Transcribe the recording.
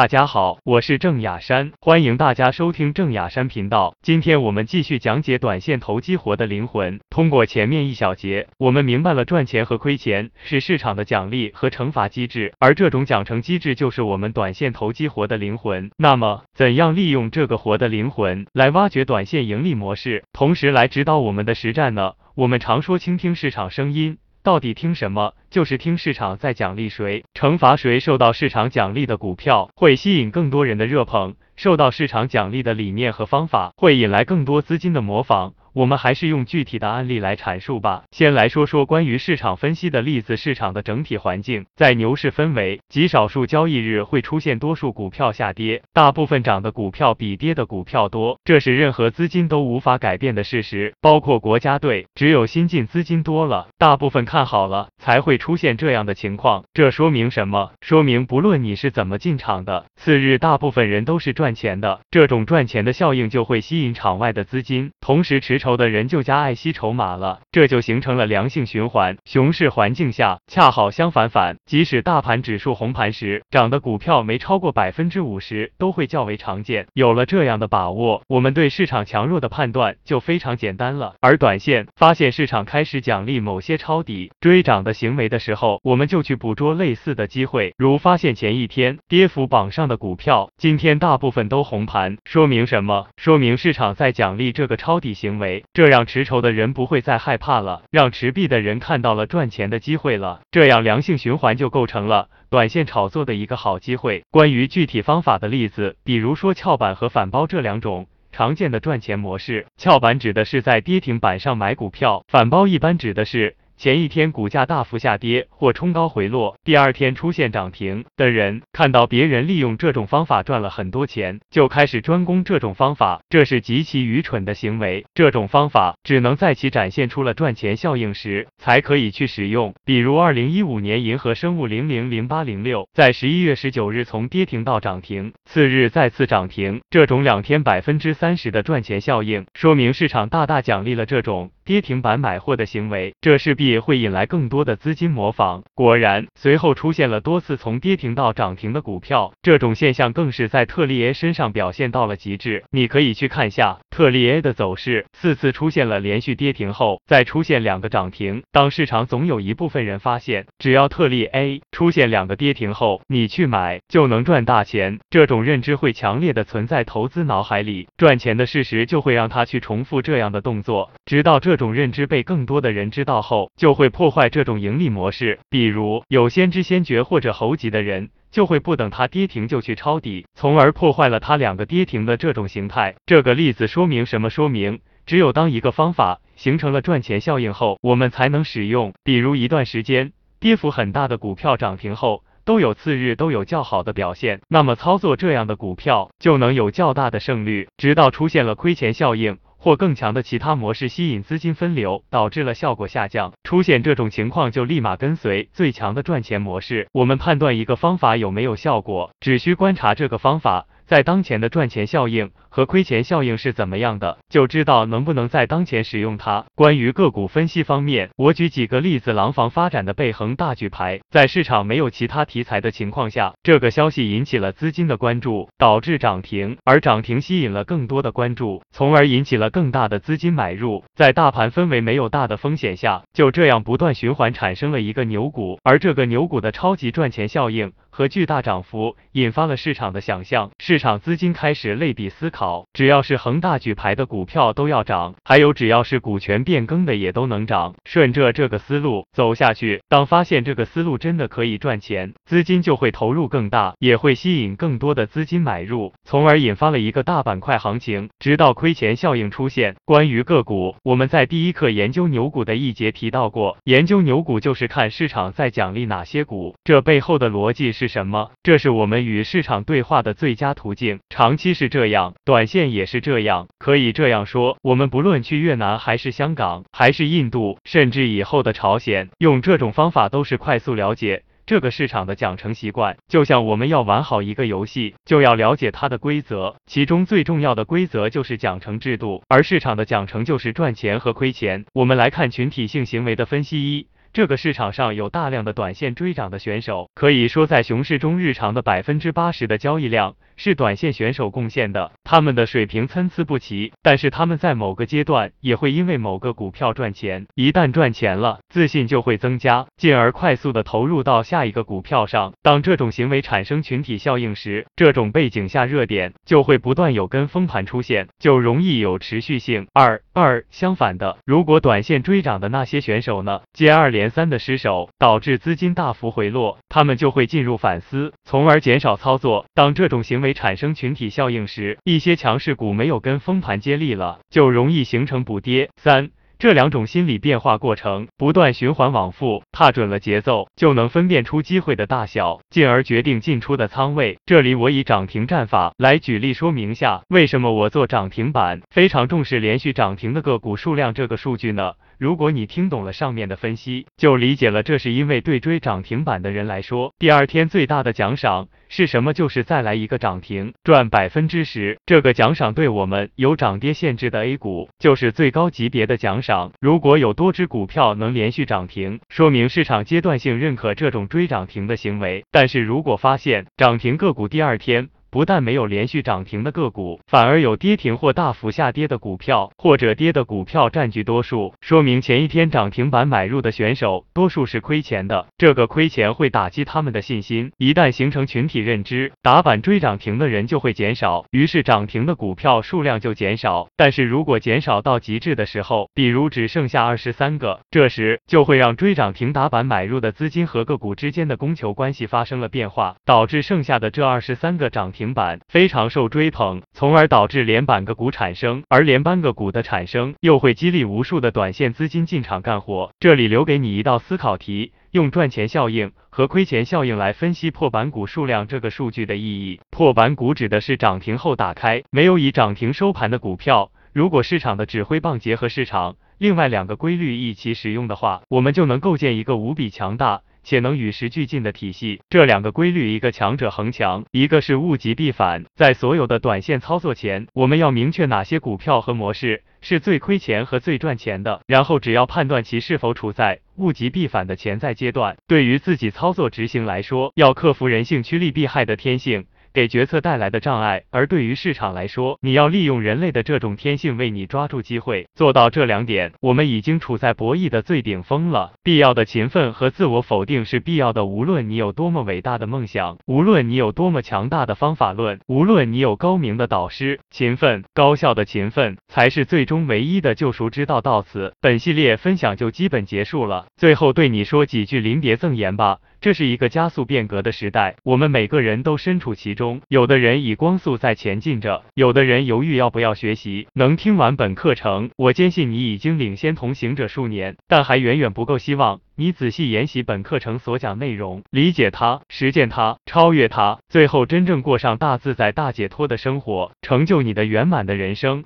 大家好，我是郑雅山，欢迎大家收听郑雅山频道。今天我们继续讲解短线投机活的灵魂。通过前面一小节，我们明白了赚钱和亏钱是市场的奖励和惩罚机制，而这种奖惩机制就是我们短线投机活的灵魂。那么，怎样利用这个活的灵魂来挖掘短线盈利模式，同时来指导我们的实战呢？我们常说倾听市场声音。到底听什么？就是听市场在奖励谁、惩罚谁。受到市场奖励的股票会吸引更多人的热捧，受到市场奖励的理念和方法会引来更多资金的模仿。我们还是用具体的案例来阐述吧。先来说说关于市场分析的例子。市场的整体环境在牛市氛围，极少数交易日会出现多数股票下跌，大部分涨的股票比跌的股票多，这是任何资金都无法改变的事实，包括国家队。只有新进资金多了，大部分看好了，才会出现这样的情况。这说明什么？说明不论你是怎么进场的，次日大部分人都是赚钱的。这种赚钱的效应就会吸引场外的资金，同时持。筹的人就加爱惜筹码了，这就形成了良性循环。熊市环境下，恰好相反反，即使大盘指数红盘时，涨的股票没超过百分之五十，都会较为常见。有了这样的把握，我们对市场强弱的判断就非常简单了。而短线发现市场开始奖励某些抄底追涨的行为的时候，我们就去捕捉类似的机会，如发现前一天跌幅榜上的股票，今天大部分都红盘，说明什么？说明市场在奖励这个抄底行为。这让持筹的人不会再害怕了，让持币的人看到了赚钱的机会了，这样良性循环就构成了短线炒作的一个好机会。关于具体方法的例子，比如说翘板和反包这两种常见的赚钱模式。翘板指的是在跌停板上买股票，反包一般指的是。前一天股价大幅下跌或冲高回落，第二天出现涨停的人，看到别人利用这种方法赚了很多钱，就开始专攻这种方法，这是极其愚蠢的行为。这种方法只能在其展现出了赚钱效应时才可以去使用。比如二零一五年银河生物零零零八零六在十一月十九日从跌停到涨停，次日再次涨停，这种两天百分之三十的赚钱效应，说明市场大大奖励了这种。跌停板买货的行为，这势必会引来更多的资金模仿。果然，随后出现了多次从跌停到涨停的股票，这种现象更是在特利 A 身上表现到了极致。你可以去看下特利 A 的走势，四次出现了连续跌停后，再出现两个涨停。当市场总有一部分人发现，只要特例 A 出现两个跌停后，你去买就能赚大钱。这种认知会强烈的存在投资脑海里，赚钱的事实就会让他去重复这样的动作，直到这。种认知被更多的人知道后，就会破坏这种盈利模式。比如有先知先觉或者猴急的人，就会不等它跌停就去抄底，从而破坏了它两个跌停的这种形态。这个例子说明什么？说明只有当一个方法形成了赚钱效应后，我们才能使用。比如一段时间跌幅很大的股票涨停后，都有次日都有较好的表现，那么操作这样的股票就能有较大的胜率，直到出现了亏钱效应。或更强的其他模式吸引资金分流，导致了效果下降。出现这种情况就立马跟随最强的赚钱模式。我们判断一个方法有没有效果，只需观察这个方法在当前的赚钱效应。和亏钱效应是怎么样的，就知道能不能在当前使用它。关于个股分析方面，我举几个例子：廊坊发展的贝恒大举牌，在市场没有其他题材的情况下，这个消息引起了资金的关注，导致涨停，而涨停吸引了更多的关注，从而引起了更大的资金买入。在大盘氛围没有大的风险下，就这样不断循环，产生了一个牛股，而这个牛股的超级赚钱效应和巨大涨幅，引发了市场的想象，市场资金开始类比思考。只要是恒大举牌的股票都要涨，还有只要是股权变更的也都能涨。顺着这个思路走下去，当发现这个思路真的可以赚钱，资金就会投入更大，也会吸引更多的资金买入，从而引发了一个大板块行情，直到亏钱效应出现。关于个股，我们在第一课研究牛股的一节提到过，研究牛股就是看市场在奖励哪些股，这背后的逻辑是什么？这是我们与市场对话的最佳途径，长期是这样。短线也是这样，可以这样说，我们不论去越南还是香港，还是印度，甚至以后的朝鲜，用这种方法都是快速了解这个市场的奖惩习惯。就像我们要玩好一个游戏，就要了解它的规则，其中最重要的规则就是奖惩制度，而市场的奖惩就是赚钱和亏钱。我们来看群体性行为的分析一。这个市场上有大量的短线追涨的选手，可以说在熊市中日常的百分之八十的交易量是短线选手贡献的。他们的水平参差不齐，但是他们在某个阶段也会因为某个股票赚钱，一旦赚钱了，自信就会增加，进而快速的投入到下一个股票上。当这种行为产生群体效应时，这种背景下热点就会不断有跟风盘出现，就容易有持续性。二二相反的，如果短线追涨的那些选手呢，接二连连三的失手，导致资金大幅回落，他们就会进入反思，从而减少操作。当这种行为产生群体效应时，一些强势股没有跟风盘接力了，就容易形成补跌。三。这两种心理变化过程不断循环往复，踏准了节奏，就能分辨出机会的大小，进而决定进出的仓位。这里我以涨停战法来举例说明下，为什么我做涨停板非常重视连续涨停的个股数量这个数据呢？如果你听懂了上面的分析，就理解了，这是因为对追涨停板的人来说，第二天最大的奖赏是什么？就是再来一个涨停，赚百分之十。这个奖赏对我们有涨跌限制的 A 股，就是最高级别的奖赏。如果有多只股票能连续涨停，说明市场阶段性认可这种追涨停的行为。但是如果发现涨停个股第二天，不但没有连续涨停的个股，反而有跌停或大幅下跌的股票，或者跌的股票占据多数，说明前一天涨停板买入的选手多数是亏钱的。这个亏钱会打击他们的信心，一旦形成群体认知，打板追涨停的人就会减少，于是涨停的股票数量就减少。但是如果减少到极致的时候，比如只剩下二十三个，这时就会让追涨停打板买入的资金和个股之间的供求关系发生了变化，导致剩下的这二十三个涨停。停板非常受追捧，从而导致连板个股产生，而连板个股的产生又会激励无数的短线资金进场干活。这里留给你一道思考题，用赚钱效应和亏钱效应来分析破板股数量这个数据的意义。破板股指的是涨停后打开没有以涨停收盘的股票。如果市场的指挥棒结合市场另外两个规律一起使用的话，我们就能构建一个无比强大。且能与时俱进的体系，这两个规律，一个强者恒强，一个是物极必反。在所有的短线操作前，我们要明确哪些股票和模式是最亏钱和最赚钱的，然后只要判断其是否处在物极必反的潜在阶段。对于自己操作执行来说，要克服人性趋利避害的天性。给决策带来的障碍，而对于市场来说，你要利用人类的这种天性为你抓住机会。做到这两点，我们已经处在博弈的最顶峰了。必要的勤奋和自我否定是必要的。无论你有多么伟大的梦想，无论你有多么强大的方法论，无论你有高明的导师，勤奋、高效的勤奋才是最终唯一的救赎之道。到此，本系列分享就基本结束了。最后对你说几句临别赠言吧。这是一个加速变革的时代，我们每个人都身处其中。有的人以光速在前进着，有的人犹豫要不要学习。能听完本课程，我坚信你已经领先同行者数年，但还远远不够。希望。你仔细研习本课程所讲内容，理解它，实践它，超越它，最后真正过上大自在、大解脱的生活，成就你的圆满的人生。